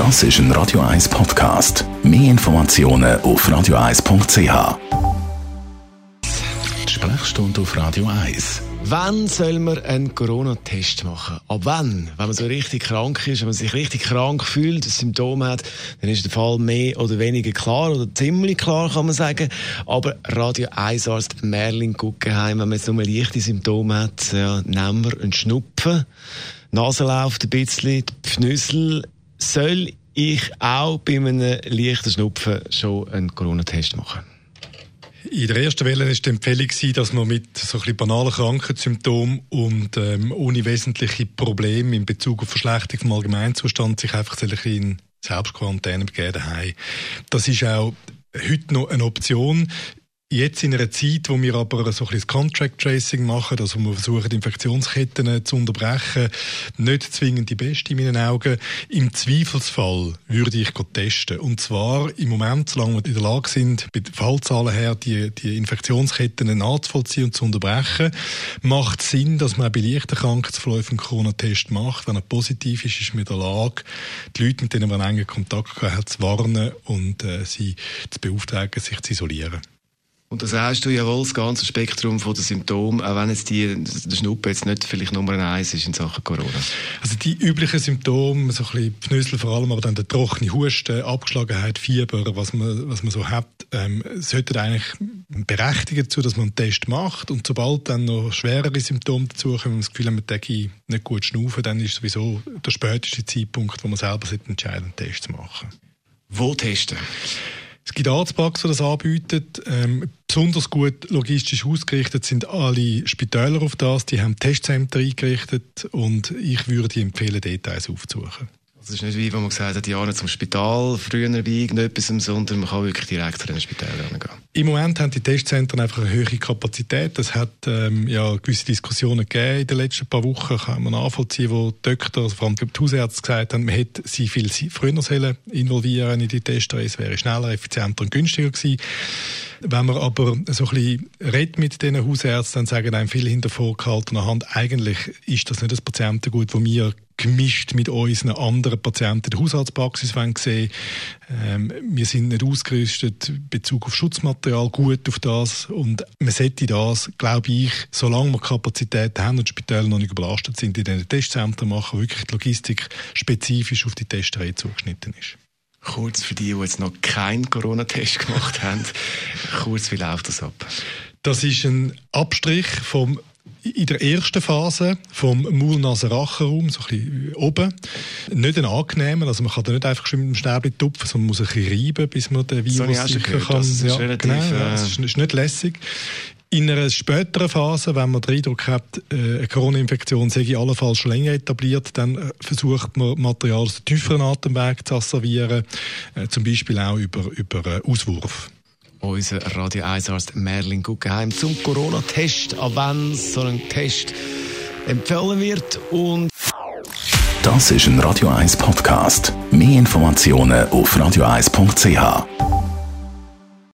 Das ist ein Radio 1 Podcast. Mehr Informationen auf radio1.ch. Die Sprechstunde auf Radio 1. Wann soll man einen Corona-Test machen? Ab wann? Wenn man so richtig krank ist, wenn man sich richtig krank fühlt, ein Symptom hat, dann ist der Fall mehr oder weniger klar oder ziemlich klar, kann man sagen. Aber Radio 1 Arzt Merlin Guggenheim, wenn man jetzt nur leichte Symptome hat, ja, nehmen wir einen Schnupfen, Nase läuft ein bisschen, die Pfnüssel, soll ich auch bei einem leichten Schnupfen schon einen Corona-Test machen? In der ersten Welle war die Empfehlung, dass man mit so ein banalen Krankheitssymptomen und ähm, ohne wesentliche Probleme in Bezug auf Verschlechterung vom Allgemeinzustand sich einfach in Selbstquarantäne begeben Das ist auch heute noch eine Option. Jetzt in einer Zeit, wo wir aber so ein bisschen Contract Tracing machen, also wir versuchen, Infektionsketten zu unterbrechen, nicht zwingend die beste in meinen Augen. Im Zweifelsfall würde ich testen. Und zwar im Moment, solange wir in der Lage sind, bei Fallzahlen her, die, die Infektionsketten nachzuvollziehen und zu unterbrechen, macht es Sinn, dass man bei leichten Krankheitsverläufen einen Corona-Test macht. Wenn er positiv ist, ist man in der Lage, die Leute, mit denen man einen engen Kontakt hat, zu warnen und äh, sie zu beauftragen, sich zu isolieren. Und das hast du ja wohl das ganze Spektrum von den Symptomen, auch wenn jetzt die, der Schnuppe jetzt nicht vielleicht Nummer eins ist in Sachen Corona. Also die üblichen Symptome, so ein bisschen Pfnüssel vor allem, aber dann der trockene Husten, Abgeschlagenheit, Fieber, was man, was man so hat, ähm, sollten eigentlich berechtigen dazu, dass man einen Test macht. Und sobald dann noch schwerere Symptome dazukommen, wenn man das Gefühl hat, man denke nicht gut schnaufen, dann ist sowieso der späteste Zeitpunkt, wo man selber entscheiden einen Test zu machen. Wo testen? Es gibt Arztpraxen, die das anbieten. Ähm, besonders gut logistisch ausgerichtet sind alle Spitäler auf das. Die haben Testzentren eingerichtet und ich würde empfehlen, Details aufzusuchen. Es ist nicht wie, wenn man gesagt hat, ja, nicht zum Spital, früher bei irgendetwas, sondern man kann wirklich direkt zu den Spitälern gehen. Im Moment haben die Testzentren einfach eine höhere Kapazität. Es hat ähm, ja, gewisse Diskussionen gegeben in den letzten paar Wochen, kann man nachvollziehen, wo die Doktor, also vor allem die Hausärzte gesagt haben, man hätte sie viel früher sollen involvieren in die Tests, es wäre schneller, effizienter und günstiger gewesen. Wenn man aber so ein bisschen redet mit diesen Hausärzten, dann sagen einem viele hinter vorgehaltener Hand, eigentlich ist das nicht das Patientengut, das wir gemischt mit unseren anderen Patienten in der Hausarztpraxis sehen ähm, Wir sind nicht ausgerüstet in Bezug auf Schutzmaterial gut auf das und man sollte das, glaube ich, solange wir Kapazitäten haben und die Spitäler noch nicht überlastet sind, in diesen Testzentren machen, wirklich die Logistik spezifisch auf die Testerei zugeschnitten ist. Kurz für die, die jetzt noch keinen Corona-Test gemacht haben, kurz, wie läuft das ab? Das ist ein Abstrich vom in der ersten Phase vom Maul-Nasen-Rachenraum, so ein bisschen oben, nicht ein angenehmer, also man kann da nicht einfach schon mit dem Stäbchen tupfen, sondern muss ein bisschen reiben, bis man den Virus so sicher kann. Das ist, ja, relativ, genau, ja, das ist, ist nicht lässig. In einer späteren Phase, wenn man den Eindruck hat, äh, eine Corona-Infektion sei allenfalls schon länger etabliert, dann äh, versucht man Material aus dem tieferen Atemweg zu asservieren, äh, zum Beispiel auch über, über Auswurf unser Radio 1 Arzt Merlin Guggenheim zum Corona-Test, an wann so ein Test empfohlen wird und das ist ein Radio 1 Podcast. Mehr Informationen auf radio1.ch.